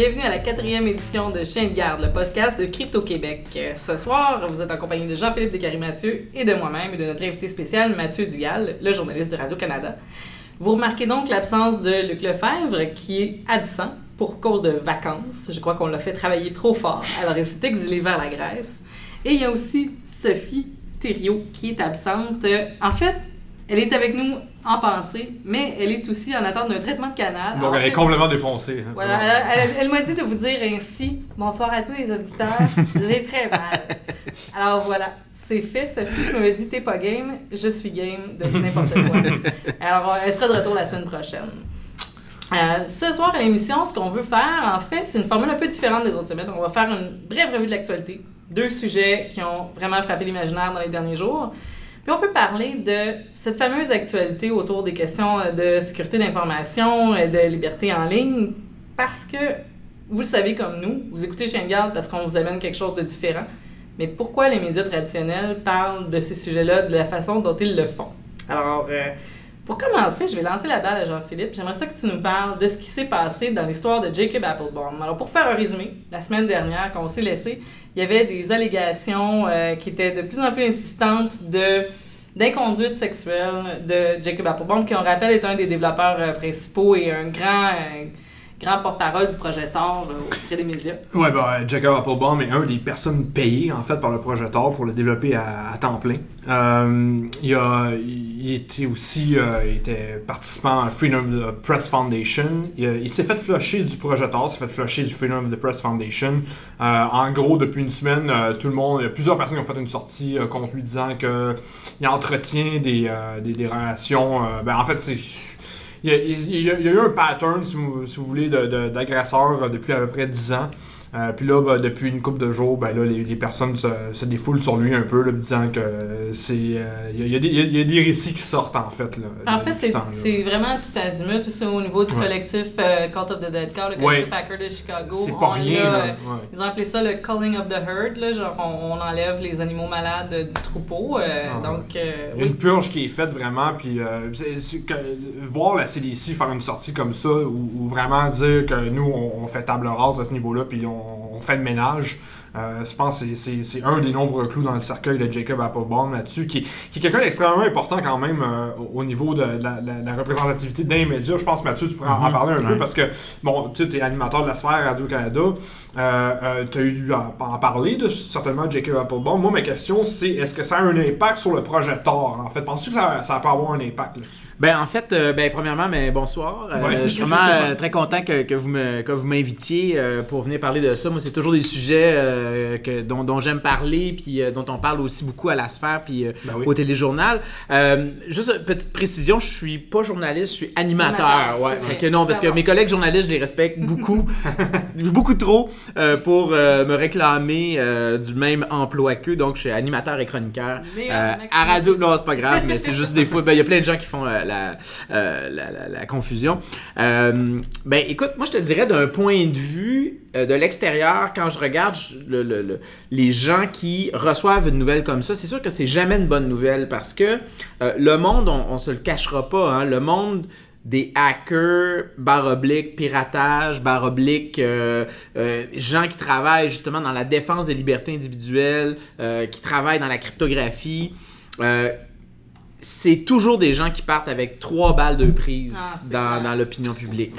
Bienvenue à la quatrième édition de Chien de garde, le podcast de Crypto Québec. Ce soir, vous êtes en compagnie de Jean-Philippe Descaries-Mathieu et de moi-même et de notre invité spécial Mathieu Dugal, le journaliste de Radio-Canada. Vous remarquez donc l'absence de Luc Lefebvre qui est absent pour cause de vacances. Je crois qu'on l'a fait travailler trop fort, alors il s'est exilé vers la Grèce. Et il y a aussi Sophie Thériault qui est absente. En fait, elle est avec nous en pensée, mais elle est aussi en attente d'un traitement de canal. Donc, elle est complètement défoncée. hein. Voilà, elle, elle- elle m'a dit de vous dire ainsi bonsoir à tous les auditeurs, j'ai très mal. Alors voilà, c'est fait. Sophie m'avais dit t'es pas game, je suis game de n'importe quoi. Alors elle sera de retour la semaine prochaine. Euh, ce soir à l'émission, ce qu'on veut faire, en fait, c'est une formule un peu différente des autres semaines. On va faire une brève revue de l'actualité. Deux sujets qui ont vraiment frappé l'imaginaire dans les derniers jours. Puis on peut parler de cette fameuse actualité autour des questions de sécurité d'information de liberté en ligne, parce que vous le savez comme nous, vous écoutez garde parce qu'on vous amène quelque chose de différent. Mais pourquoi les médias traditionnels parlent de ces sujets-là de la façon dont ils le font? Alors, euh, pour commencer, je vais lancer la balle à Jean-Philippe. J'aimerais ça que tu nous parles de ce qui s'est passé dans l'histoire de Jacob Applebaum. Alors, pour faire un résumé, la semaine dernière, quand on s'est laissé, il y avait des allégations euh, qui étaient de plus en plus insistantes de d'inconduite sexuelle de Jacob Applebaum, qui, on rappelle, est un des développeurs euh, principaux et un grand, euh, grand porte-parole du projet Tor euh, auprès des médias. Ouais, ben, Jacob Applebaum est un des personnes payées, en fait, par le projet Tor pour le développer à, temps plein. Euh, il, a, il était aussi euh, il était participant à Freedom of the Press Foundation. Il, s'est fait flusher du projet Tor, s'est fait flusher du Freedom of the Press Foundation. Euh, en gros, depuis une semaine, euh, tout le monde, il y a plusieurs personnes qui ont fait une sortie euh, contre lui disant que il entretient des, euh, des, des relations. euh, ben, en fait, c'est. Il y, a, y a- eu un pattern, si vous, si vous voulez, de- de- d'agresseurs euh, depuis à peu près 10 ans. Euh, puis là, ben, depuis une couple de jours, ben, là, les, les personnes se, se défoulent sur lui un peu, là, disant que c'est. euh, il, y a, il y y a- il y a des récits qui sortent, en fait. Là, En fait, c'est vraiment tout azimut, tout ça au niveau du Ouais. collectif euh, Cult of the Dead Cow, le collectif Ouais. hacker de Chicago. C'est pas rien, là. euh, ouais. Ils ont appelé ça le culling of the herd, là, genre on, on enlève les animaux malades euh, du troupeau. euh, Ah, donc, euh, oui. une purge qui est faite vraiment, puis euh, voir la CDC faire une sortie comme ça, ou, ou vraiment dire que nous, on, on fait table rase à ce niveau-là, puis on, on fait le ménage, euh, je pense que c'est- un des nombreux clous dans le cercueil de Jacob Applebaum là-dessus, qui, qui est quelqu'un d'extrêmement important quand même euh, au au niveau de la, la- la représentativité d'un média. Je pense, Mathieu, tu pourrais en- en parler un peu, parce que, bon, tu es animateur de la sphère Radio-Canada, euh, tu as eu dû en, en parler de certainement Jacob Applebaum. Moi, ma question, c'est est-ce que ça a un impact sur le projet Tor, en fait? Penses-tu que ça, ça peut avoir un impact là-dessus? Ben en fait, ben premièrement, mais bonsoir. Ouais. Je suis vraiment très content que, que vous m'invitiez pour venir parler de ça. Moi, c'est toujours des sujets euh, que, dont, dont j'aime parler, puis euh, dont on parle aussi beaucoup à la sphère, puis euh, Ben oui. au téléjournal. Euh, juste une petite précision, je suis pas journaliste, je suis animateur. Animateur, ouais. Fait que non, parce que mes collègues journalistes, je les respecte beaucoup, beaucoup trop euh, pour euh, me réclamer euh, du même emploi qu'eux. Donc, je suis animateur et chroniqueur Mais, à radio. Non, c'est pas grave, mais c'est juste des fois. ben, Il y a plein de gens qui font euh, la, euh, la, la- la confusion. Euh, ben, écoute, moi, je te dirais d'un point de vue euh, de l'extérieur, quand je regarde je- le- le- le- les gens qui reçoivent une nouvelle comme ça, c'est sûr que c'est jamais une bonne nouvelle parce que euh, le monde, on, on se le cachera pas, hein, le monde des hackers, barre oblique, piratage, barre oblique, euh, euh, gens qui travaillent justement dans la défense des libertés individuelles, euh, qui travaillent dans la cryptographie. c'est toujours des gens qui partent avec trois balles de prise Ah, dans, l'opinion publique.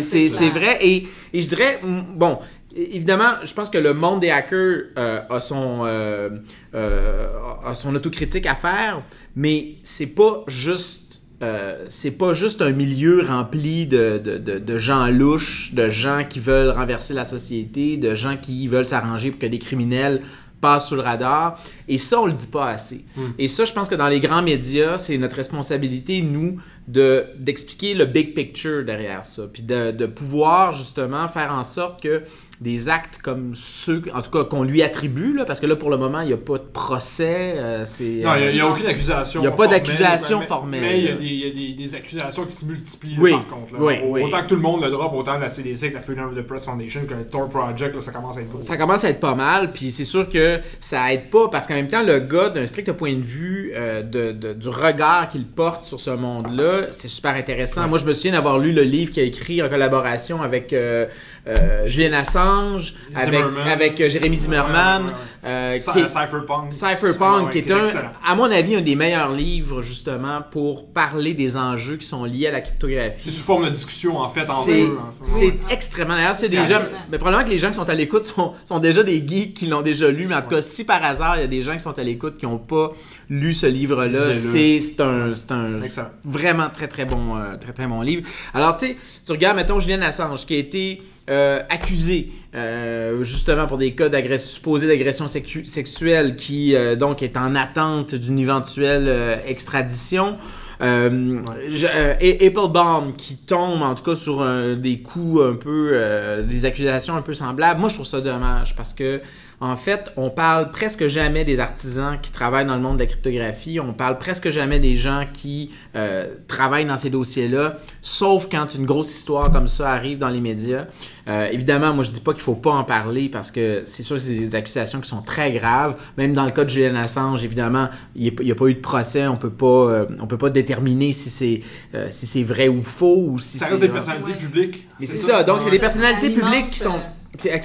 C'est vrai. Et, et je dirais, bon, évidemment, je pense que le monde des hackers euh, a, son, euh, euh, a son autocritique à faire, mais c'est pas juste. euh, c'est pas juste un milieu rempli de, de, de, de gens louches, de gens qui veulent renverser la société, de gens qui veulent s'arranger pour que des criminels passent sous le radar. Et ça, on le dit pas assez. Et ça, je pense que dans les grands médias, c'est notre responsabilité, nous, de d'expliquer le big picture derrière ça, puis de pouvoir justement faire en sorte que des actes comme ceux, en tout cas, qu'on lui attribue, là, parce que là, pour le moment, il n'y a pas de procès. euh, c'est, Non, il n'y a, euh, aucune accusation. Il y a pas d'accusation formelle. Mais il y a, des, y a des- des accusations qui se multiplient là, par contre. là. oui, oui. Autant que tout le monde le drop, autant la CDC, que la Freedom of the Press Foundation, que le Tor Project, là, ça commence à être gros. ça commence à être pas mal, puis c'est sûr que ça aide pas parce qu'en même temps, le gars, d'un strict point de vue euh, de, de- du regard qu'il porte sur ce monde-là, c'est super intéressant. Moi, je me souviens d'avoir lu le livre qu'il a écrit en collaboration avec euh, euh, Julian Assange, avec, avec euh, Jérémy Zimmerman, euh, Cypherpunk. Cypherpunk, qui est un, à mon avis, un des meilleurs livres justement pour parler des enjeux qui sont liés à la C'est cryptographie. sous forme de discussion, en fait, entre C'est eux. en fait. c'est Ouais. extrêmement. D'ailleurs, c'est C'est des gens. Mais probablement que les gens qui sont à l'écoute sont, sont déjà des geeks qui l'ont déjà lu. Mais en tout cas, si par hasard, il y a des gens qui sont à l'écoute qui n'ont pas lu ce livre-là, c'est c'est un, c'est un vraiment très très bon, euh, très très bon livre. Alors, tu sais, tu regardes, mettons, Julian Assange qui a été euh, accusé euh, justement pour des cas d'agression supposée d'agression sexuelle qui euh, donc est en attente d'une éventuelle extradition. Euh, je- euh, Applebaum qui tombe en tout cas sur un- des coups un peu euh, des accusations un peu semblables moi je trouve ça dommage parce que en fait on parle presque jamais des artisans qui travaillent dans le monde de la cryptographie on parle presque jamais des gens qui euh, travaillent dans ces dossiers là sauf quand une grosse histoire comme ça arrive dans les médias Euh, évidemment moi je dis pas qu'il faut pas en parler parce que c'est sûr que c'est des accusations qui sont très graves même dans le cas de Julian Assange évidemment il n'y a, pas eu de procès on peut pas euh, on peut pas déterminer si c'est euh, si c'est vrai ou faux ou si Ça c'est reste des personnalités Ouais. publiques. mais c'est ça, donc c'est des personnalités publiques qui sont.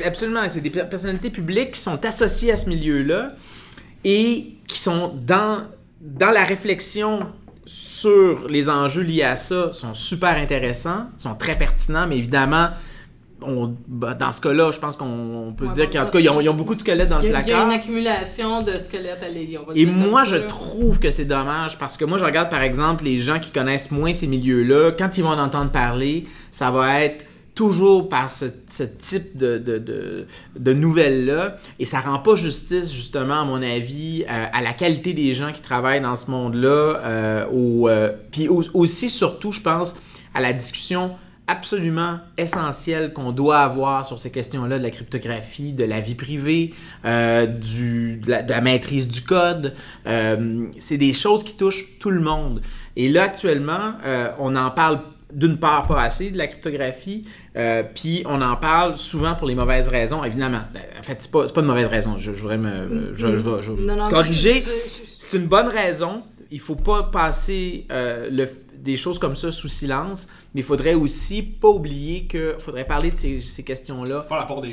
Absolument, c'est des per- personnalités publiques qui sont associées à ce milieu-là et qui sont dans, dans la réflexion sur les enjeux liés à ça, sont super intéressants, sont très pertinents, mais évidemment, on, bah, dans ce cas-là, je pense qu'on on peut Ouais, dire qu'en tout cas, ils ont, ils ont beaucoup de squelettes dans Il le a, il y a placard. une accumulation de squelettes à l'élite. on va le Et moi, je trouve que c'est dommage parce que moi, je regarde par exemple les gens qui connaissent moins ces milieux-là. Quand ils vont en entendre parler, ça va être toujours par ce, type de, de, de, nouvelles-là. Et ça rend pas justice, justement, à mon avis, à la qualité des gens qui travaillent dans ce monde-là. Euh, euh, puis au- aussi, surtout, je pense, à la discussion absolument essentielle qu'on doit avoir sur ces questions-là de la cryptographie, de la vie privée, euh, de, la, maîtrise du code. Euh, c'est des choses qui touchent tout le monde. Et là, actuellement, on en parle d'une part pas assez de la cryptographie, euh, puis on en parle souvent pour les mauvaises raisons, évidemment. Ben, En fait, c'est pas, c'est pas de mauvaise raison. Je, je voudrais me je, je je Non, non, corriger. je- je- je- C'est une bonne raison. Il faut pas passer euh, le- des choses comme ça sous silence, mais il faudrait aussi pas oublier que faudrait parler de ces, ces questions-là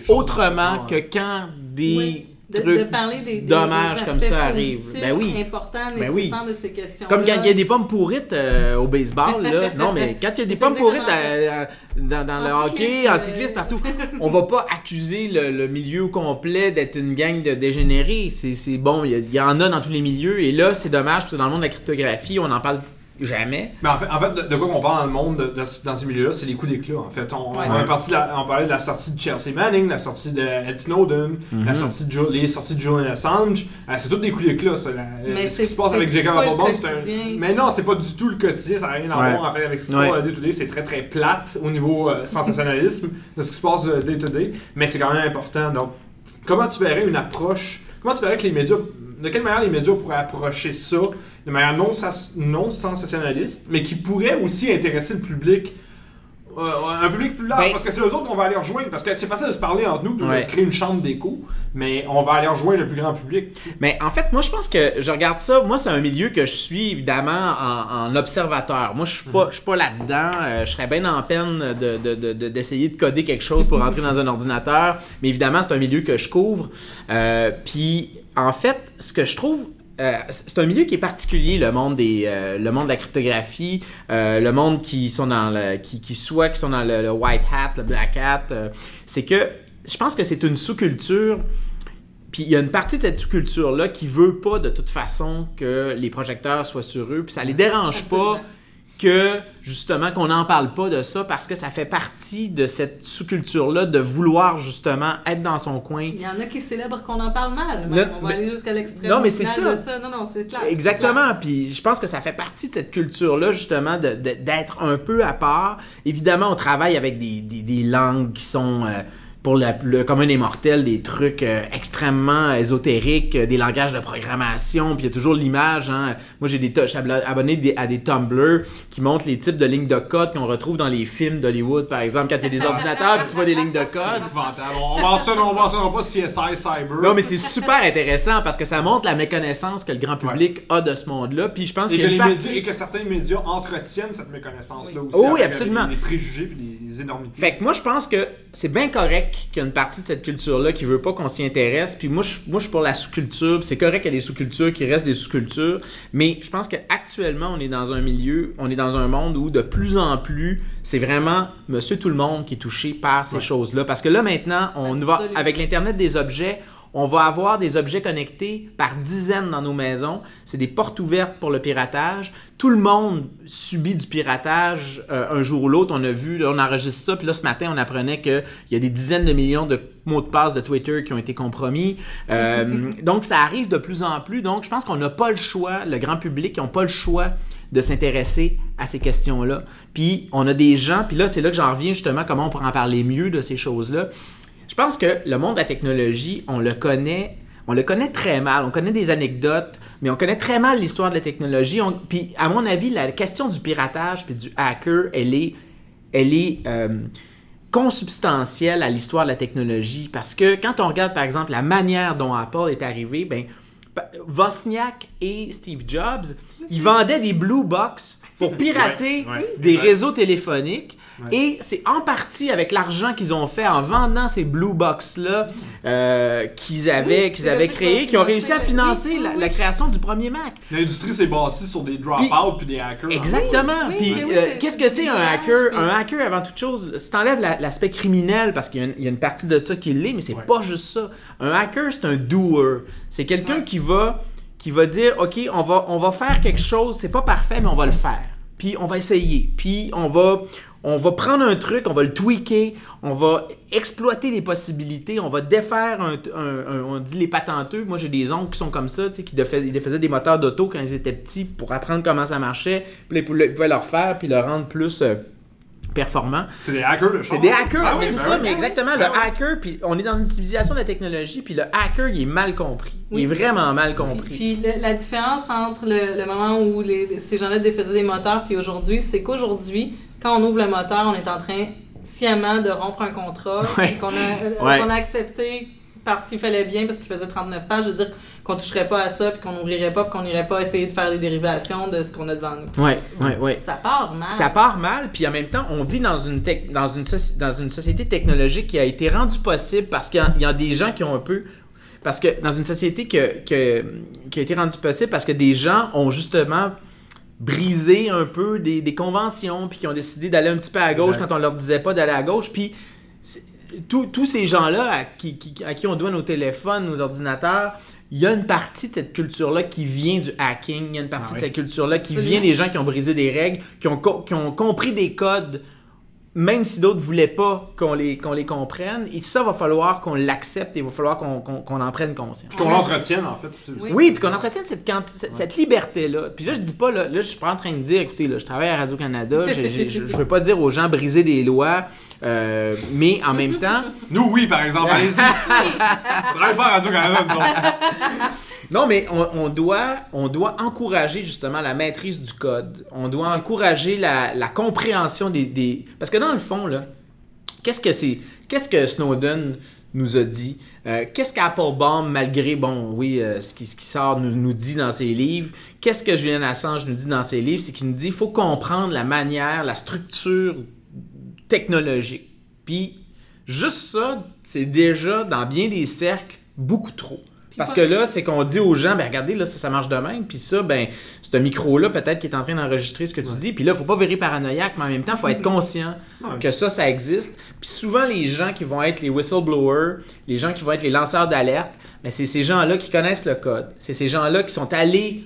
autrement que quand des Oui, de, trucs de parler des, des- dommages des comme ça positifs Ben oui. importants, Ben oui. de ces questions. Comme quand il y a des pommes pourrites euh, au baseball, là. Non, mais quand il y a des pommes pourrites exactement euh, dans, dans le En hockey, en euh, cyclisme, partout, on va pas accuser le, le milieu complet d'être une gang de dégénérés. C'est c'est bon, il y, y en a dans tous les milieux. Et là, c'est dommage parce que dans le monde de la cryptographie, on n'en parle jamais. Mais en fait, en fait de, de quoi qu'on parle dans le monde, de- de- dans ces milieux-là, c'est les coups d'éclat. En fait, on, Ouais. on, est parti de la- on parlait de la sortie de Chelsea Manning, la sortie de Ed Snowden, Mhm. la sortie de Jo- les sorties de Julian Assange. Euh, c'est tous des coups d'éclat. ça, la- Mais ce c'est- qui se passe avec Jacob Applebaum, c'est un. quotidien. Mais non, c'est pas du tout le quotidien. Ça n'a rien à Ouais. voir en fait avec ce qui se passe day-to-day. C'est très très plate au niveau euh, sensationnalisme de ce qui se passe euh, day-to-day. Mais c'est quand même important. Donc, comment tu verrais une approche Comment tu verrais que les médias. De quelle manière les médias pourraient approcher ça de manière non, non sensationnaliste, mais qui pourrait aussi intéresser le public euh, un public plus large, Ben- parce que c'est eux autres qu'on va aller rejoindre, parce que c'est facile de se parler entre nous, Ouais. de créer une chambre d'écho, mais on va aller rejoindre le plus grand public. Mais en fait, moi, je pense que je regarde ça. Moi, c'est un milieu que je suis évidemment en, en observateur. Moi, je suis pas, je suis pas là-dedans. Euh, je serais bien en peine de- de- de- de- d'essayer de, coder quelque chose pour rentrer dans un ordinateur. Mais évidemment, c'est un milieu que je couvre. Euh, Puis, en fait, ce que je trouve euh, c'est un milieu qui est particulier, le monde des, euh, le monde de la cryptographie, euh, le monde qui sont dans le, qui, qui soit qui sont dans le, white hat, le black hat. c'est que je pense que c'est une sous-culture. Puis il y a une partie de cette sous-culture-là qui veut pas de toute façon que les projecteurs soient sur eux. Puis ça les dérange pas que justement qu'on n'en parle pas de ça parce que ça fait partie de cette sous-culture-là de vouloir justement être dans son coin. Il y en a qui célèbrent qu'on en parle mal. Non, on va mais- aller jusqu'à l'extrême. Non, mais c'est ça. Non, non, c'est clair. Exactement. Puis je pense que ça fait partie de cette culture-là, justement, d'être un peu à part. Évidemment, on travaille avec des, des- des langues qui sont euh, pour la- le commun des mortels des trucs euh, extrêmement ésotériques, euh, des langages de programmation, puis il y a toujours l'image. Hein. Moi, j'ai des abonné des- à des Tumblr qui montrent les types de lignes de code qu'on retrouve dans les films d'Hollywood, par exemple, quand tu as des ordinateurs, puis tu vois des lignes de C'est code. épouvantable. On mentionne, on mentionnera pas CSI Cyber. Non, mais c'est super intéressant parce que ça montre la méconnaissance que le grand public a de ce monde-là. Puis je pense Et que, y a une les partie- médias, et que certains médias entretiennent cette méconnaissance-là aussi. Oh oui, absolument. Les, les préjugés et les, énormités. Fait que moi, je pense que c'est bien correct qu'il y a une partie de cette culture-là qui veut pas qu'on s'y intéresse. Puis moi, je, moi, je suis pour la sous-culture. puis c'est correct qu'il y ait des sous-cultures qui restent des sous-cultures. Mais je pense qu'actuellement, on est dans un milieu, on est dans un monde où de plus en plus, c'est vraiment monsieur tout le monde qui est touché par ces Ouais. choses-là. Parce que là, maintenant, on va, avec l'Internet des objets, on va avoir des objets connectés par dizaines dans nos maisons. C'est des portes ouvertes pour le piratage. Tout le monde subit du piratage euh, un jour ou l'autre. On a vu, là, on enregistre ça, puis là ce matin on apprenait qu'il y a des dizaines de millions de mots de passe de Twitter qui ont été compromis. Euh, donc ça arrive de plus en plus. Donc je pense qu'on n'a pas le choix, le grand public n'a pas le choix de s'intéresser à ces questions-là. Puis on a des gens, puis là c'est là que j'en reviens justement comment on pourrait en parler mieux de ces choses-là. Je pense que le monde de la technologie, on le connaît, on le connaît très mal. On connaît des anecdotes, mais on connaît très mal l'histoire de la technologie. On- puis, à mon avis, la question du piratage puis du hacker, elle est, elle est euh, consubstantielle à l'histoire de la technologie. Parce que quand on regarde, par exemple, la manière dont Apple est arrivé, ben, Wozniak et Steve Jobs, ils vendaient des blue box pour pirater Ouais, ouais, des réseaux téléphoniques. Ouais. Et c'est en partie avec l'argent qu'ils ont fait en vendant ces blue box-là euh, qu'ils avaient, Oui, qu'ils avaient ont qui ont réussi à financer oui, la, oui, la oui. création du premier Mac. L'industrie s'est bâtie sur des drop-outs puis des hackers. Exactement. oui, Puis euh, qu'est-ce que c'est un hacker? puis- Un hacker avant toute chose, si t'enlèves la- l'aspect criminel parce qu'il y, a une- il y a une partie de ça qui l'est, mais c'est Ouais. pas juste ça. Un hacker, c'est un doer. C'est quelqu'un Ouais. qui va qui va dire OK, on va on va faire quelque chose, c'est pas parfait mais on va le faire. Puis on va essayer. Puis on va on va prendre un truc, on va le tweaker, on va exploiter les possibilités, on va défaire un, un- un- on dit les patenteux. Moi, j'ai des oncles qui sont comme ça, tu sais, qui défaisaient, ils défaisaient des moteurs d'auto quand ils étaient petits pour apprendre comment ça marchait. Puis ils pouvaient ils pouvaient le refaire puis le rendre plus euh, performant. C'est des hackers, le C'est des hackers, Ah mais oui, c'est ben ça, oui. mais exactement, Ben le oui. hacker, puis on est dans une civilisation de la technologie, puis le hacker, il est mal compris. Il Oui. est vraiment mal Puis, compris. puis le- la différence entre le, le moment où les, ces gens-là défaisaient des moteurs puis aujourd'hui, c'est qu'aujourd'hui, quand on ouvre le moteur, on est en train sciemment de rompre un contrat Ouais. qu'on a, euh, Ouais. qu'on a accepté parce qu'il fallait bien, parce qu'il faisait 39 pages, de dire qu'on toucherait pas à ça, puis qu'on n'ouvrirait pas, puis qu'on n'irait pas essayer de faire des dérivations de ce qu'on a devant nous. Ouais, ouais, ouais. Ça part mal. Ça part mal, puis en même temps, on vit dans une, tec- dans une, dans une société technologique qui a été rendue possible parce qu'il y y, a des gens qui ont un peu... Parce que dans une société que, que- qui a été rendue possible parce que des gens ont justement brisé un peu des, des conventions, puis qui ont décidé d'aller un petit peu à gauche Exact. quand on leur disait pas d'aller à gauche, puis tous ces gens-là à qui, qui- à qui on doit nos téléphones, nos ordinateurs, il y a une partie de cette culture-là qui vient du hacking, il y a une partie Ah de oui. cette culture-là qui Absolument. vient des gens qui ont brisé des règles, qui ont, co- qui ont compris des codes, même si d'autres voulaient pas qu'on les, qu'on les comprenne. Et ça, va falloir qu'on l'accepte et il va falloir qu'on qu'on- qu'on en prenne conscience. Qu'on l'entretienne, en fait. Oui. Oui, puis qu'on entretienne cette, quanti- cette, cette liberté-là. Puis là, je dis pas, là, là je suis pas en train de dire, écoutez, là, je travaille à Radio-Canada, je je veux pas dire aux gens briser des lois, euh, mais en même temps, Nous, oui, par exemple. Allez-y. On travaille pas à Radio-Canada. Non, mais on, doit, on doit encourager justement la maîtrise du code. On doit encourager la, la compréhension des, des- Parce que dans le fond, là, qu'est-ce que c'est. Qu'est-ce que Snowden nous a dit? Euh, qu'est-ce qu'Applebaum, malgré, bon, oui, euh, ce, qui, ce qui sort, nous, nous dit dans ses livres, qu'est-ce que Julian Assange nous dit dans ses livres? C'est qu'il nous dit qu'il faut comprendre la manière, la structure technologique. Puis, juste ça, c'est déjà, dans bien des cercles, beaucoup trop. Parce que là, c'est qu'on dit aux gens, ben regardez, là, ça, ça marche de même. Puis ça, ben, ce micro-là, peut-être qu'il est en train d'enregistrer ce que tu dis. Puis là, faut pas virer paranoïaque, mais en même temps, faut être conscient Ouais. que ça, ça existe. Puis souvent, les gens qui vont être les whistleblowers, les gens qui vont être les lanceurs d'alerte, ben, c'est ces gens-là qui connaissent le code. C'est ces gens-là qui sont allés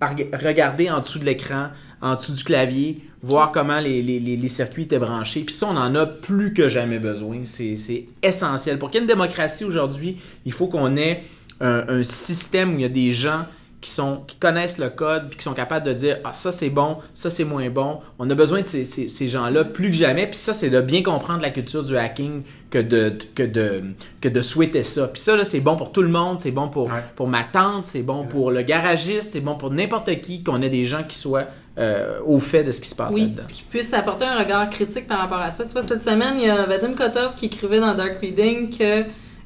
regarder en dessous de l'écran, en dessous du clavier, voir comment les, les- circuits étaient branchés. Puis ça, on en a plus que jamais besoin. C'est c'est essentiel. Pour qu'il y ait une démocratie aujourd'hui, il faut qu'on ait un, un système où il y a des gens qui, sont, qui connaissent le code puis qui sont capables de dire Ah, ça c'est bon, ça c'est moins bon. On a besoin de ces, ces- ces gens-là plus que jamais. Puis ça, c'est de bien comprendre la culture du hacking que de, que de, que de souhaiter ça. Puis ça, là, c'est bon pour tout le monde. C'est bon pour, Ouais. pour ma tante, c'est bon pour le garagiste, c'est bon pour n'importe qui qu'on ait des gens qui soient euh, au fait de ce qui se passe Oui, là-dedans. puis qui puisse apporter un regard critique par rapport à ça. Tu vois, cette semaine, il y a Vadim Kotov qui écrivait dans Dark Reading que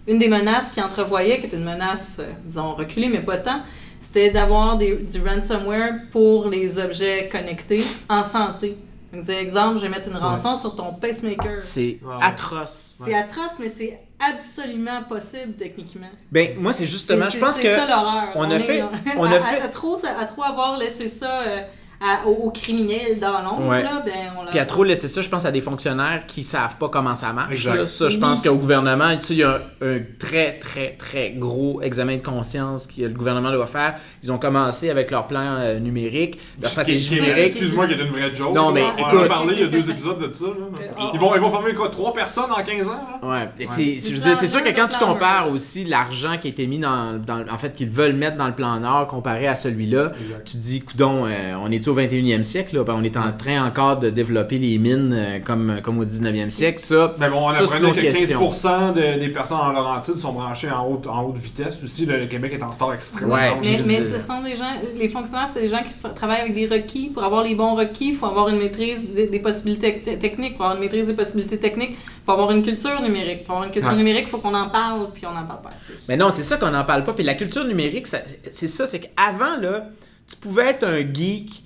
une des menaces qu'il entrevoyait, qui est une menace, euh, disons, reculée, mais pas tant, c'était d'avoir du ransomware pour les objets connectés en santé. Donc, c'est exemple, je vais mettre une rançon sur ton pacemaker. C'est ouais. atroce. C'est atroce, mais c'est absolument possible techniquement. Ben, moi, c'est justement, C'est- je pense c'est que. ça l'horreur. on a est fait- on a à, fait- à- à trop, à trop avoir laissé ça euh, à- aux, aux criminels dans l'ombre, Ouais. là, ben on l'a. Puis à trop laisser ça, je pense à des fonctionnaires qui savent pas comment ça marche. Là. Ça, je Oui. pense qu'au gouvernement, tu sais, il y a un, un très, très, très gros examen de conscience que le gouvernement doit faire. Ils ont commencé avec leur plan euh, numérique, leur stratégie Qui- qui- numérique. Excuse-moi, qui est une vraie joke. Non, mais on en écoute- a parlé il y a deux épisodes de ça. là. Ah. Ils, vont, ils vont former quoi, trois personnes en 15 ans? Là? Ouais, et c'est- c'est- sûr que quand tu compares aussi l'argent qui a été mis dans, dans en fait, qu'ils veulent mettre dans le plan Nord comparé à celui-là, Exact. tu te dis, coudon, euh, on est au 21e siècle, là? Ben, on est en train encore de développer les mines euh, comme, comme au 19e siècle, ça. Mais bon, on Ça, apprenait que autre question. 15% de- des personnes en Laurentide sont branchées en haute, en haute vitesse. Aussi, le, le Québec est en retard extrêmement. Ouais, Mais, ce sont des gens, les fonctionnaires, c'est des gens qui tra- travaillent avec des requis. Pour avoir les bons requis, il faut avoir une maîtrise des, des possibilités te- techniques. Pour avoir une maîtrise des possibilités techniques, il faut avoir une culture numérique. Pour avoir une culture Ouais. numérique, il faut qu'on en parle, puis on n'en parle pas assez. Mais non, c'est ça qu'on n'en parle pas. Puis la culture numérique, c'est c'est ça, c'est qu'avant, là, tu pouvais être un geek,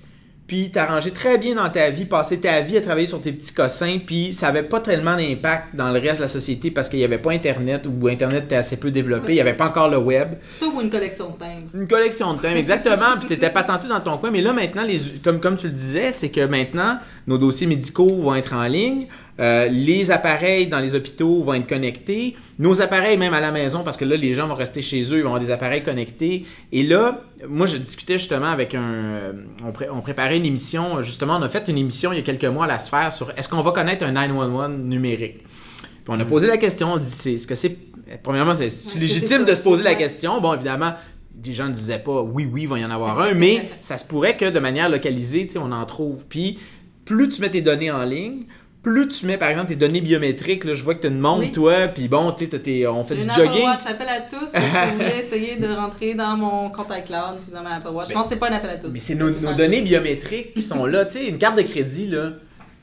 puis t'arranger très bien dans ta vie, passer ta vie à travailler sur tes petits cossins, puis ça avait pas tellement d'impact dans le reste de la société parce qu'il n'y avait pas Internet ou Internet était assez peu développé, il n'y avait pas encore le web. Ou une collection de timbres. Une collection de thèmes, exactement. puis t'étais patenté dans ton coin. Mais là, maintenant, les, comme, comme tu le disais, c'est que maintenant, nos dossiers médicaux vont être en ligne. Euh, les appareils dans les hôpitaux vont être connectés. Nos appareils, même à la maison, parce que là, les gens vont rester chez eux, ils vont avoir des appareils connectés. Et là, moi, je discutais justement avec un. euh, On, pré- on préparait une émission. Justement, on a fait une émission il y a quelques mois à la sphère sur est-ce qu'on va connaître un 911 numérique? Puis on a posé la question, on dit c'est ce que c'est. Premièrement, c'est légitime de se poser la question. Bon, évidemment, des gens ne disaient pas oui, oui, il va y en avoir un, mais ça se pourrait que de manière localisée, on en trouve. Puis plus tu mets tes données en ligne, plus tu mets par exemple tes données biométriques, là, je vois que tu une montre, Oui. toi, puis bon, tu sais, on fait du jogging. Watch, appel à tous. Si vous voulez essayer de rentrer dans mon compte iCloud, puis dans ma Apple Watch. Je pense que c'est pas un appel à tous. Mais c'est nos, nos données biométriques qui sont là. Tu sais, une carte de crédit, là,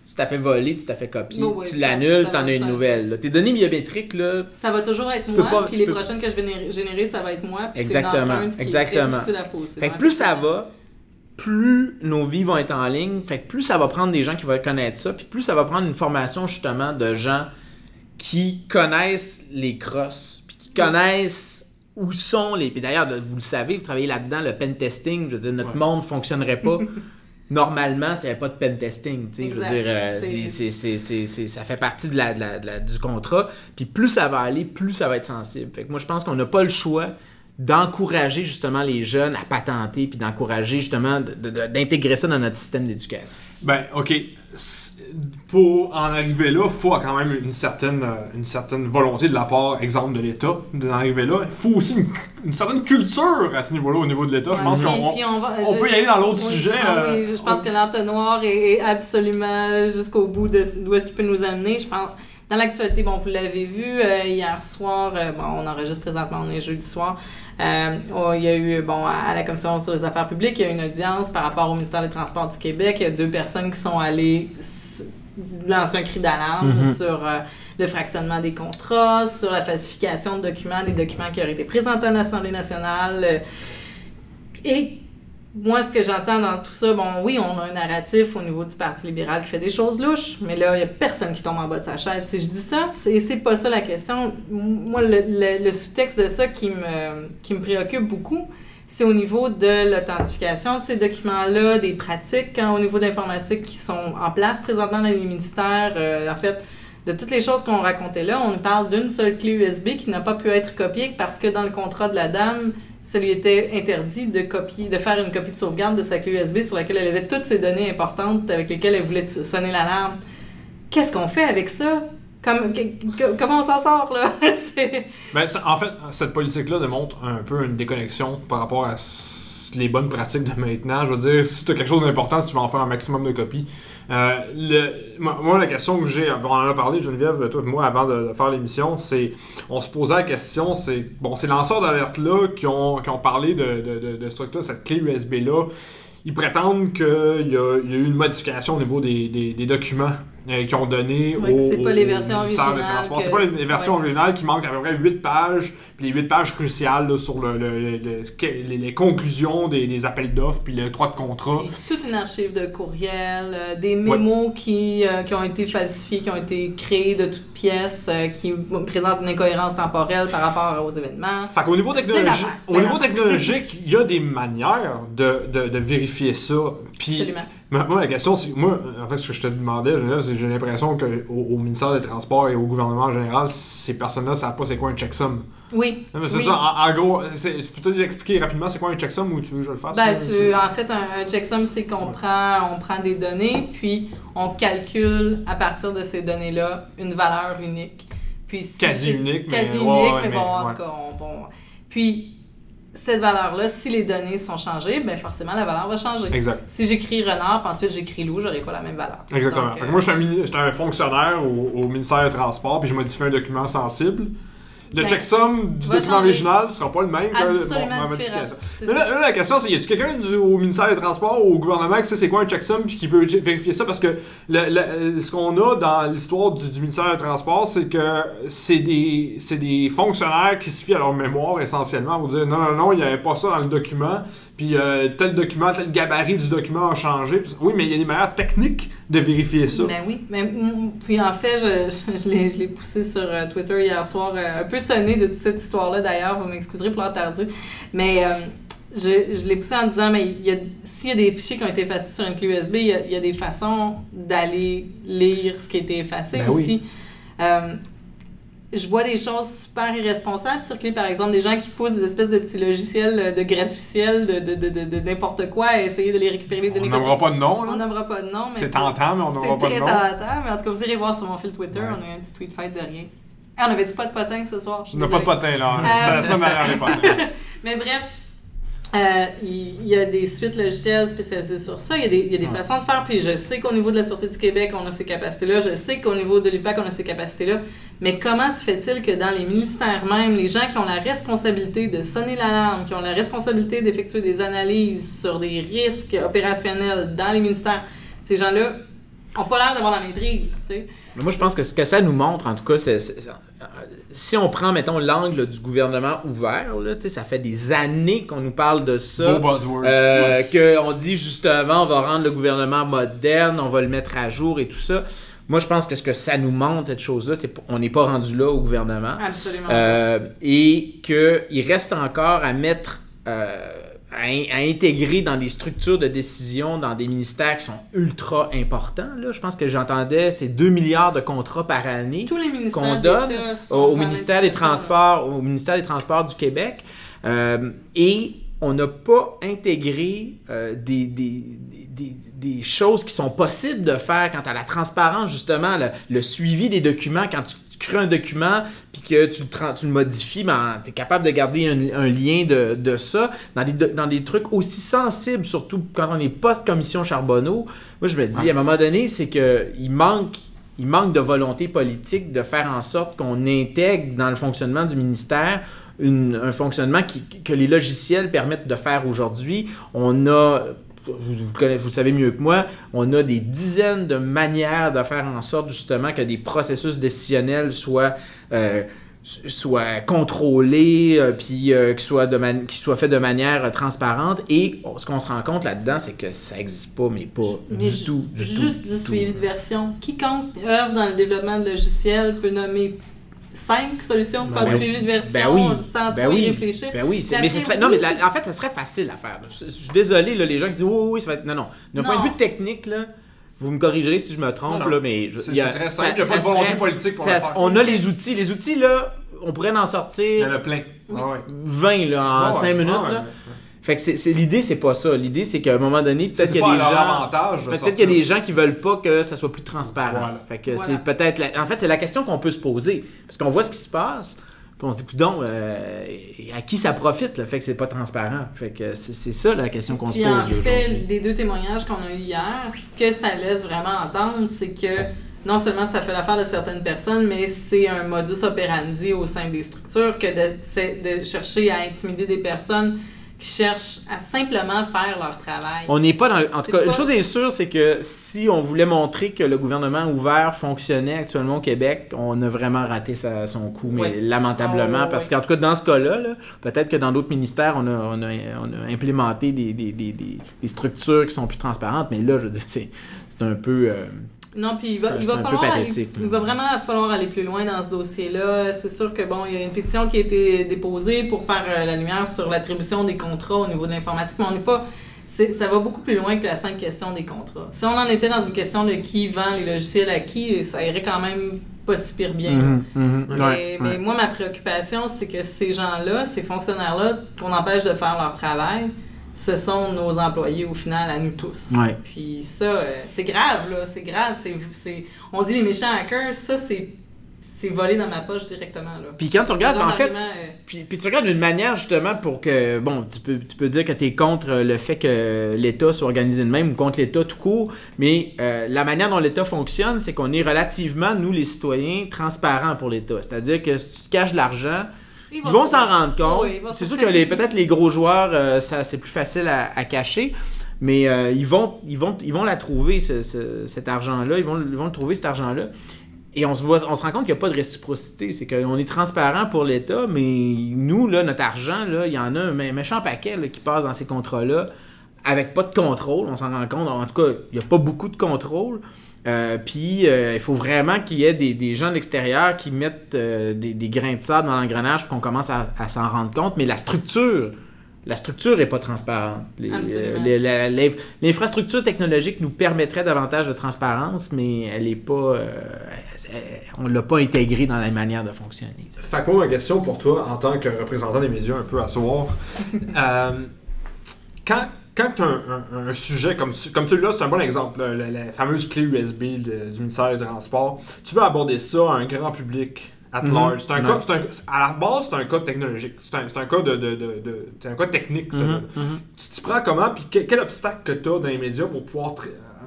tu t'as fait voler, tu t'as fait copier, Oui, oui, tu l'annules, t'en as une nouvelle. là. Tes données biométriques, là. Ça va toujours être moi, pas- puis les peux- prochaines que je vais générer- ça va être moi. puis Exactement, est exactement. très difficile à fausser. Fait que plus ça va, plus nos vies vont être en ligne. Fait que plus ça va prendre des gens qui vont connaître ça, puis plus ça va prendre une formation justement de gens qui connaissent les crosses, puis qui connaissent où sont les. Puis d'ailleurs, vous le savez, vous travaillez là-dedans, le pen testing. Je veux dire, notre Ouais. monde fonctionnerait pas. Normalement, s'il n'y avait pas de pen testing, tu sais, je veux dire, euh, C'est- des- c'est- c'est- c'est- c'est- ça fait partie de la, de la- de la- du contrat. Puis plus ça va aller, plus ça va être sensible. Fait que moi, je pense qu'on n'a pas le choix d'encourager justement les jeunes à patenter, puis d'encourager justement de- de- de- d'intégrer ça dans notre système d'éducation. Ben, ok. Pour en arriver là, il faut quand même une certaine, euh, une certaine volonté de la part, exemple, de l'État, d'en arriver là. Il faut aussi une, une certaine culture à ce niveau-là, au niveau de l'État. Je pense qu'on on, va- on je- peut y aller dans l'autre oui, sujet. ah euh, oui, je pense on- que l'entonnoir est, est absolument jusqu'au bout de d'où est-ce qu'il peut nous amener. Je pense dans l'actualité, bon, vous l'avez vu euh, hier soir. euh, bon, on enregistre présentement, on est jeudi soir. Euh, oh, il y a eu, bon, à la Commission sur les affaires publiques, il y a eu une audience par rapport au ministère des Transports du Québec. Il y a deux personnes qui sont allées lancer un cri d'alarme Mhm. sur euh, le fractionnement des contrats, sur la falsification de documents, des documents qui auraient été présentés à l'Assemblée nationale. et moi, ce que j'entends dans tout ça, bon, oui, on a un narratif au niveau du Parti libéral qui fait des choses louches, mais là, il n'y a personne qui tombe en bas de sa chaise. Si je dis ça, c'est c'est pas ça la question. Moi, le, sous-texte de ça qui me, préoccupe beaucoup, c'est au niveau de l'authentification de ces documents-là, des pratiques hein, au niveau de l'informatique qui sont en place présentement dans les ministères. Euh, en fait, de toutes les choses qu'on racontait là, on parle d'une seule clé USB qui n'a pas pu être copiée parce que dans le contrat de la dame, ça lui était interdit de copier, de faire une copie de sauvegarde de sa clé USB sur laquelle elle avait toutes ces données importantes avec lesquelles elle voulait sonner l'alarme. Qu'est-ce qu'on fait avec ça? Comment on s'en sort, là? Ben, en fait, cette politique-là démontre un peu une déconnexion par rapport à les bonnes pratiques de maintenant. Je veux dire, si tu as quelque chose d'important, tu vas en faire un maximum de copies. Euh, moi, la question que j'ai, on en a parlé, Geneviève, toi et moi, avant de, faire l'émission, c'est, on se posait la question, c'est, bon, ces lanceurs d'alerte-là qui ont, qui ont parlé de, de, de, ce truc-là, cette clé USB-là, ils prétendent qu'il y, y a eu une modification au niveau des, des, des documents euh, qu'ils ont donné Ouais, au, c'est pas les versions ministère Transports. que- C'est pas les, les versions Ouais. originales qui manquent à peu près 8 pages, puis les 8 pages cruciales là, sur le, le- les, conclusions des, des appels d'offres, puis le droit de contrat. Et toute une archive de courriels, euh, des mémos qui, euh, qui ont été falsifiés, qui ont été créés de toutes pièces, euh, qui présentent une incohérence temporelle par rapport aux événements. Fait qu'au niveau au niveau technologique, il y a des manières de, de, de vérifier ça. Puis, Absolument. moi, la question, c'est moi, en fait, ce que je te demandais, c'est j'ai l'impression qu'au au ministère des Transports et au gouvernement en général, ces personnes-là savent pas c'est quoi un checksum. Oui. C'est oui. ça, en, en gros, c'est- tu peux peut-être expliquer rapidement c'est quoi un checksum ou tu veux que je le fasse? Ben, tu, en fait, un, un checksum, c'est qu'on prend, on prend des données, puis on calcule à partir de ces données-là une valeur unique. Puis si Quasi unique, mais- Quasi unique, ouais, mais, mais bon, en tout cas, on- bon. Puis, cette valeur-là, si les données sont changées, ben forcément, la valeur va changer. Exact. Si j'écris renard, puis ensuite j'écris loup, j'aurai pas la même valeur. Exactement. Donc, euh, moi, un, mini- j'étais un fonctionnaire au, au ministère des Transports, puis je modifie un document sensible. Le Ben, checksum du document changer. original ne sera pas le même que absolument ma modification. Là, là, la question, c'est y a-tu quelqu'un du- au ministère des Transports ou au gouvernement qui sait c'est quoi un checksum puis qui peut vérifier ça? Parce que le- le- ce qu'on a dans l'histoire du, du ministère des Transports, c'est que c'est des, c'est des fonctionnaires qui se fient à leur mémoire essentiellement pour dire non, non, non, il n'y avait pas ça dans le document, puis euh, tel document, tel gabarit du document a changé. Puis- oui, mais il y a des manières techniques de vérifier ça. Ben oui, mais mm, puis en fait, je, je, je l'ai- poussé sur euh, Twitter hier soir, euh, un peu sonné de toute cette histoire-là d'ailleurs, vous m'excuserez pour l'interdire, mais euh, je, je l'ai poussé en disant, mais s'il y a des fichiers qui ont été effacés sur une clé USB, il y a, il y a des façons d'aller lire ce qui a été effacé Ben oui. aussi. Euh, je vois des choses super irresponsables circuler, par exemple, des gens qui poussent des espèces de petits logiciels euh, de gratuiciels, de, de, de, de, n'importe quoi, à essayer de les récupérer, les On n'aimera pas de nom, on là. nommera pas de nom, mais C'est tentant, mais on n'aura c'est pas de très nom. tentant, mais en tout cas, vous irez voir sur mon fil Twitter, Ouais. on a eu un petit tweet fight de rien. Ah, on avait dit pas de potin ce soir? On n'a pas de potin, là. Euh, C'est la semaine dernière. Mais bref, euh, il y, a des suites logicielles spécialisées sur ça. Il y a des, y a des Ouais. façons de faire. Puis je sais qu'au niveau de la Sûreté du Québec, on a ces capacités-là. Je sais qu'au niveau de l'UPAC, on a ces capacités-là. Mais comment se fait-il que dans les ministères même, les gens qui ont la responsabilité de sonner l'alarme, qui ont la responsabilité d'effectuer des analyses sur des risques opérationnels dans les ministères, ces gens-là n'ont pas l'air d'avoir la maîtrise, tu sais? Mais moi, je pense que ce que ça nous montre, en tout cas, c'est, c'est- c'est- si on prend, mettons, l'angle du gouvernement ouvert, là, ça fait des années qu'on nous parle de ça. Beau buzzword. Euh, que on dit justement, on va rendre le gouvernement moderne, on va le mettre à jour et tout ça. Moi, je pense que ce que ça nous montre, cette chose-là, c'est qu'on n'est pas rendu là au gouvernement. Absolument. Euh, et qu'il reste encore à mettre, euh, à, in- à intégrer dans des structures de décision, dans des ministères qui sont ultra importants. Là. Je pense que j'entendais, c'est 2 milliards de contrats par année qu'on donne au, ministère des là. Transports, au ministère des Transports du Québec. Euh, et on n'a pas intégré euh, des, des, des, des- des choses qui sont possibles de faire quant à la transparence, justement, le, le suivi des documents. Quand tu, tu crées un document puis que tu le, tu le modifies, ben, tu es capable de garder un, un lien de, de ça dans des, do- dans des trucs aussi sensibles, surtout quand on est post-commission Charbonneau. Moi, je me dis, à un moment donné, c'est qu'il manque il manque de volonté politique de faire en sorte qu'on intègre dans le fonctionnement du ministère une- un fonctionnement qui- que les logiciels permettent de faire aujourd'hui. On a, vous, vous savez mieux que moi, on a des dizaines de manières de faire en sorte justement que des processus décisionnels soient... euh, soient contrôlés, euh, puis euh, qu'ils soient, faits de manière transparente. Et ce qu'on se rend compte là-dedans, c'est que ça n'existe pas, mais pas Mais du tout, du tout. juste du du tout. suivi de version. Quiconque œuvre dans le développement de logiciels peut nommer cinq solutions pour faire Ben du suivi de version ben oui, sans ben trop y réfléchir. Ben oui, c'est- Puis mais ce après, serait, non, mais oui, la- en fait, ça serait facile à faire. Je, je suis désolé, là, les gens qui disent oui, oui, oui, ça va être. Non, non. D'un point de vue technique, là, vous me corrigerez si je me trompe, Non, là, mais. je- C'est- il y a- c'est très ça- simple, il y a pas de volonté serait- politique pour ça- le faire. On a les outils. Les outils, là, on pourrait en Il y en sortir a plein. Oui. Ah ouais. 20 là, en Ah ouais, 5 minutes. ah ouais. là. Fait que c'est, c'est- l'idée, c'est pas ça. L'idée, c'est qu'à un moment donné, peut-être qu'il y a des gens. Peut-être qu'il y a des gens qui veulent pas que ça soit plus transparent. Voilà. Fait que Voilà. c'est peut-être. la- En fait, c'est la question qu'on peut se poser. Parce qu'on voit ce qui se passe. Puis on se dit, donc, à qui ça profite le fait que c'est pas transparent? Fait que c'est c'est ça la question qu'on se pose en fait, des deux témoignages qu'on a eu hier, ce que ça laisse vraiment entendre, c'est que non seulement ça fait l'affaire de certaines personnes, mais c'est un modus operandi au sein des structures que de chercher à intimider des personnes qui cherchent à simplement faire leur travail. On n'est pas dans. En tout cas, pas- une chose est sûre, c'est que si on voulait montrer que le gouvernement ouvert fonctionnait actuellement au Québec, on a vraiment raté sa- son coup, mais lamentablement. Oh, parce qu'en tout cas, dans ce cas-là, là, peut-être que dans d'autres ministères, on a, on a, on a implémenté des, des, des, des- des structures qui sont plus transparentes, mais là, je veux dire, c'est c'est un peu. euh, Non, puis il va, il va falloir aller, il vraiment falloir aller plus loin dans ce dossier-là. C'est sûr que bon, il y a une pétition qui a été déposée pour faire euh, la lumière sur l'attribution des contrats au niveau de l'informatique, mais on n'est pas ça va beaucoup plus loin que la simple question des contrats. Si on en était dans une question de qui vend les logiciels à qui, ça irait quand même pas si pire bien. là. mhm, mhm, Mais, ouais, mais ouais. moi, ma préoccupation, c'est que ces gens-là, ces fonctionnaires-là, qu'on empêche de faire leur travail, ce sont nos employés au final, à nous tous. Ouais. Puis ça, euh, c'est grave, là. C'est grave. C'est, c'est, on dit les méchants hackers, ça, c'est, c'est volé dans ma poche directement, là. Puis quand tu regardes, en fait, euh, Puis, puis tu regardes d'une manière justement pour que, bon, tu peux, tu peux dire que tu es contre le fait que l'État soit organisé de même ou contre l'État tout court, mais euh, la manière dont l'État fonctionne, c'est qu'on est relativement, nous les citoyens, transparents pour l'État. C'est-à-dire que si tu te caches de l'argent, ils vont s'en rendre compte. Oui, c'est sûr que les, peut-être les gros joueurs, euh, ça, c'est plus facile à, à cacher. Mais euh, ils, vont, ils, vont, ils vont la trouver, ce- ce- cet argent-là. Ils vont, ils vont le trouver, cet argent-là. Et on se, voit, on se rend compte qu'il n'y a pas de réciprocité. C'est qu'on est transparent pour l'État, mais nous, là, notre argent, là, il y en a un mé- méchant paquet là, qui passe dans ces contrats-là avec pas de contrôle. On s'en rend compte. En tout cas, il n'y a pas beaucoup de contrôle. Euh, Puis euh, il faut vraiment qu'il y ait des, des gens de l'extérieur qui mettent euh, des, des grains de sable dans l'engrenage pour qu'on commence à, à s'en rendre compte. Mais la structure, la structure n'est pas transparente. Euh, L'infrastructure technologique nous permettrait davantage de transparence, mais elle est pas, euh, elle- on l'a pas intégrée dans la manière de fonctionner. Moi, ma question pour toi, en tant que représentant des médias un peu à soir, euh, quand, quand tu as un, un- un sujet comme, ce- comme celui-là, c'est un bon exemple, là, la, la fameuse clé USB du ministère des Transports, tu veux aborder ça à un grand public at Mhm. large. C'est un cas, un- à la base, c'est un cas technologique. C'est un, cas de, de, de- de- c'est un cas technique. ça, là. Mhm, Tu t'y prends comment, puis que- quel obstacle que tu as dans les médias pour pouvoir,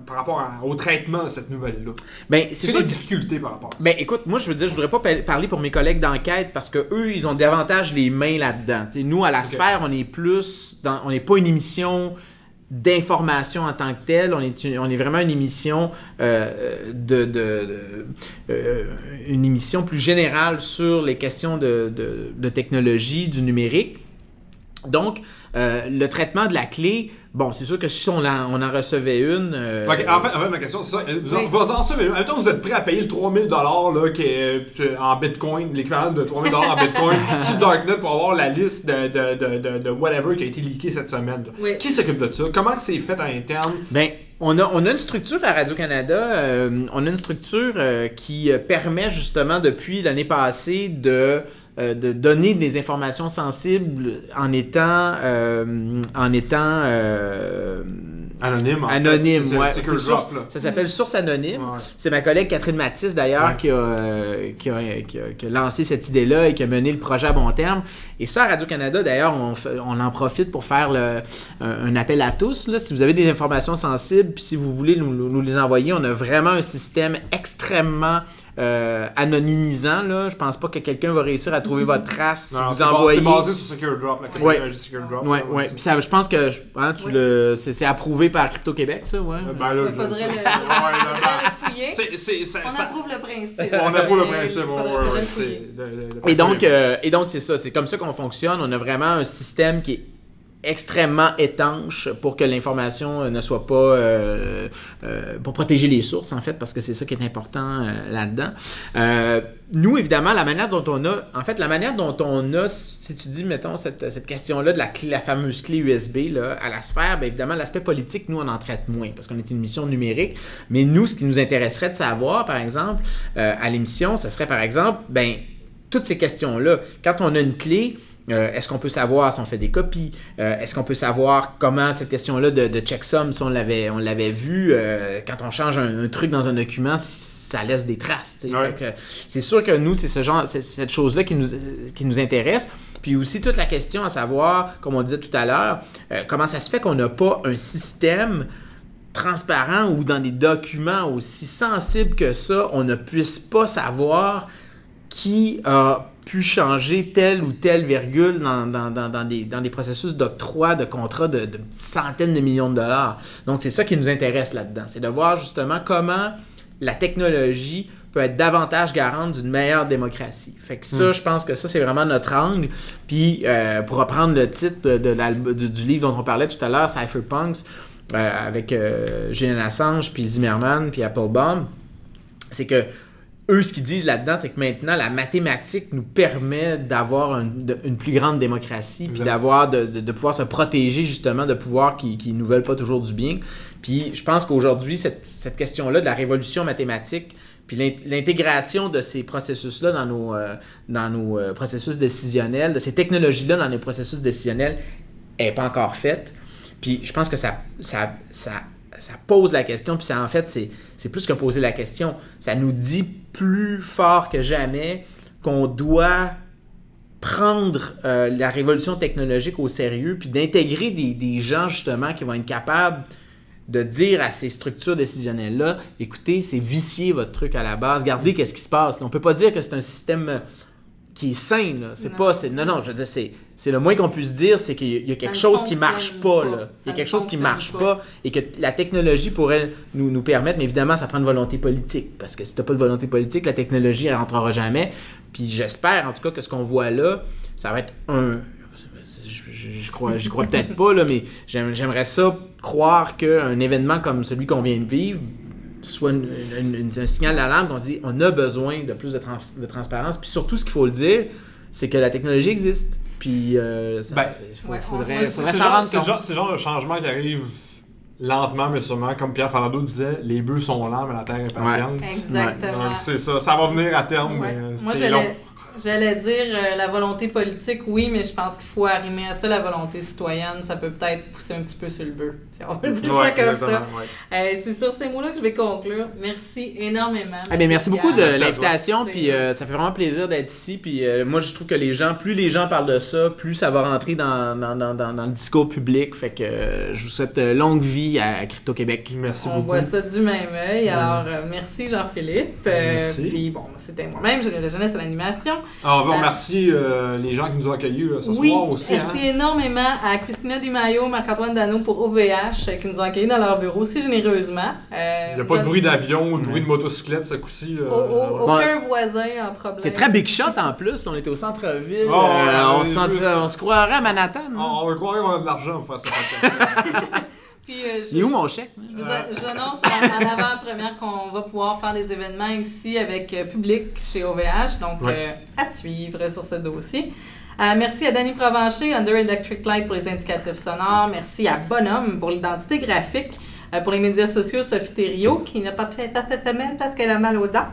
par rapport à- au traitement de cette nouvelle-là? Ben, c'est sûr des difficultés par rapport à ça? Ben écoute, moi je veux dire, je voudrais pas pa- parler pour mes collègues d'enquête parce que eux, ils ont davantage les mains là-dedans. Nous, à la sphère, on est plus dans. On n'est pas une émission d'information en tant que telle. On est, une- on est vraiment une émission euh, de, de- de- euh, une émission plus générale sur les questions de- de technologie, du numérique. Donc, euh, le traitement de la clé, bon, c'est sûr que si on, la- on en recevait une. euh, en, fait, en fait, ma question, c'est ça. Vous, en, Oui. vous en en même temps, vous êtes prêt à payer le 3000 là, qui est euh, en bitcoin, l'équivalent de 3000 en bitcoin, sur Darknet pour avoir la liste de, de, de, de, de whatever qui a été leaké cette semaine. Oui. Qui s'occupe de ça? Comment c'est fait à l'interne? Ben, on a, on a une structure à Radio-Canada, euh, on a une structure euh, qui permet justement depuis l'année passée de, euh, de donner des informations sensibles en étant, euh, en étant euh, Anonyme, en fait. anonyme. C'est- ouais. source- Drop, là. ça s'appelle Source Anonyme. Ouais. C'est ma collègue Catherine Matisse d'ailleurs Ouais. qui, a, qui, a, qui a- qui a lancé cette idée-là et qui a mené le projet à bon terme. Et ça, à Radio-Canada, d'ailleurs, on, fait- on en profite pour faire le- un, un appel à tous. Là. Si vous avez des informations sensibles, puis si vous voulez nous, nous les envoyer, on a vraiment un système extrêmement euh, anonymisant. Là. Je pense pas que quelqu'un va réussir à trouver votre trace si vous envoyez. C'est basé sur Secure Drop, la Ouais. Secure Drop. Ouais, là, ouais. Puis ça, je pense que hein, tu Oui. le, c'est, c'est approuvé par Crypto Québec, ça, ouais. Euh, Ben là, Il je- faudrait le, Ouais, c'est- ça- On approuve le principe. On approuve le principe, ouais, ouais, donc, euh, et donc c'est ça, c'est comme ça qu'on fonctionne. On a vraiment un système qui est extrêmement étanche pour que l'information euh, ne soit pas euh, euh, pour protéger les sources en fait parce que c'est ça qui est important là-dedans. Nous évidemment la manière dont on a en fait la manière dont on a si tu dis mettons cette, cette question-là de la, la fameuse clé USB là, à la sphère, bien évidemment l'aspect politique nous on en traite moins parce qu'on est une mission numérique, mais nous ce qui nous intéresserait de savoir par exemple à l'émission, ça serait par exemple ben toutes ces questions-là. Quand on a une clé, Euh, Est-ce qu'on peut savoir si on fait des copies? Euh, Est-ce qu'on peut savoir comment cette question-là de, de checksum, si on l'avait, on l'avait vu, euh, quand on change un, un truc dans un document, ça laisse des traces. Ouais. C'est sûr que nous, c'est ce genre, cette chose-là qui nous, qui nous intéresse. Puis aussi toute la question à savoir, comme on disait tout à l'heure, comment ça se fait qu'on n'a pas un système transparent ou dans des documents aussi sensibles que ça, on ne puisse pas savoir qui a pu changer telle ou telle virgule dans, dans, dans, dans des, dans des processus d'octroi de contrats de, de centaines de millions de dollars. Donc, c'est ça qui nous intéresse là-dedans. C'est de voir justement comment la technologie peut être davantage garante d'une meilleure démocratie. Fait que ça, je pense que ça, c'est vraiment notre angle. Puis, euh, pour reprendre le titre de, du, du livre dont on parlait tout à l'heure, Cypherpunks, euh, avec euh, Julian Assange, puis Zimmerman, puis Applebaum, c'est que eux, ce qu'ils disent là-dedans, c'est que maintenant, la mathématique nous permet d'avoir un- une plus grande démocratie, puis d'avoir, de, de- de pouvoir se protéger justement de pouvoirs qui, qui nous veulent pas toujours du bien. Puis je pense qu'aujourd'hui, cette, cette question-là de la révolution mathématique, puis l'int- l'intégration de ces processus-là dans nos, euh, dans nos euh, processus décisionnels, de ces technologies-là dans nos processus décisionnels, n'est pas encore faite. Puis je pense que ça, ça, ça, ça pose la question, puis ça, en fait, c'est, plus que poser la question. Ça nous dit plus fort que jamais qu'on doit prendre euh, la révolution technologique au sérieux, puis d'intégrer des, des gens, justement, qui vont être capables de dire à ces structures décisionnelles-là, écoutez, c'est vicier votre truc à la base, regardez qu'est-ce qui se passe. là. On peut pas dire que c'est un système euh, qui est sain, là. C'est pas... Non, non, je veux dire, c'est, c'est le moins qu'on puisse dire, c'est qu'il y a- quelque chose qui marche pas, là. Il y a quelque chose qui marche pas. et que la technologie pourrait nous, nous permettre, mais évidemment, ça prend une volonté politique, parce que si t'as pas de volonté politique, la technologie, elle rentrera jamais. Puis j'espère, en tout cas, que ce qu'on voit là, ça va être un... Je, je, crois, je crois peut-être pas, là, mais j'aime- j'aimerais ça croire qu'un événement comme celui qu'on vient de vivre soit une- une- une- un signal d'alarme qu'on dit on a besoin de plus de, trans- de transparence. Puis surtout, ce qu'il faut le dire, c'est que la technologie existe. Puis euh, ça, Ben, faut- ouais, faudrait, s'en rendre compte. genre- C'est le genre de changement qui arrive lentement, mais sûrement. Comme Pierre Farando disait, les bœufs sont lents, mais la terre est patiente. Exactement. Donc c'est ça. Ça va venir à terme, Ouais. mais euh, Moi, c'est long. J'allais, dire euh, la volonté politique, oui, mais je pense qu'il faut arrimer à ça la volonté citoyenne. Ça peut peut-être pousser un petit peu sur le bœuf. si on peut dire Ouais, ça comme ça. ouais. Euh, c'est sur ces mots-là que je vais conclure. Merci énormément. Ah, ben, merci beaucoup de l'invitation, puis euh, ça fait vraiment plaisir d'être ici. Puis euh, moi, je trouve que les gens, plus les gens parlent de ça, plus ça va rentrer dans, dans, dans, dans, dans le discours public. Fait que euh, je vous souhaite longue vie à Crypto-Québec. Merci On beaucoup. voit ça du même œil. Alors, euh, merci Jean-Philippe. Euh, Merci. Puis bon, c'était moi-même, j'ai de la jeunesse à l'animation. Alors, on veut remercier euh, les gens qui nous ont accueillis euh, ce oui, soir aussi. merci hein. énormément à Christina Di Maio, Marc-Antoine Dano pour OVH euh, qui nous ont accueillis dans leur bureau si généreusement. Euh, Il n'y a pas de bruit d'avion ou de bruit de motocyclette ce coup-ci. euh, Au- au- Bon. aucun voisin en problème. C'est très big shot en plus. On était au centre-ville. Oh, Euh, ouais, on, se on croirait à Manhattan. hein. On, on va croire qu'on a de l'argent pour faire podcast. Puis, euh, je- Il est où mon chèque? Je vous a- J'annonce en, en avant-première qu'on va pouvoir faire des événements ici avec euh, public chez OVH, donc Ouais. euh, à suivre sur ce dossier. Euh, merci à Danny Provencher, Under Electric Light pour les indicatifs sonores. Merci à Bonhomme pour l'identité graphique. Euh, pour les médias sociaux, Sophie Thériault, qui n'a pas fait faire cette semaine parce qu'elle a mal aux dents.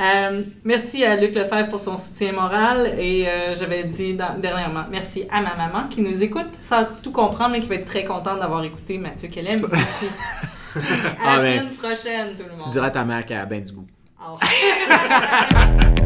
Euh, merci à Luc Lefebvre pour son soutien moral. Et euh, j'avais dit dans- dernièrement, merci à ma maman qui nous écoute sans tout comprendre, mais qui va être très contente d'avoir écouté Mathieu Kellem. à Ah, la ben, semaine prochaine, tout le monde. Tu diras à ta mère qu'elle a bien du goût. Revoir.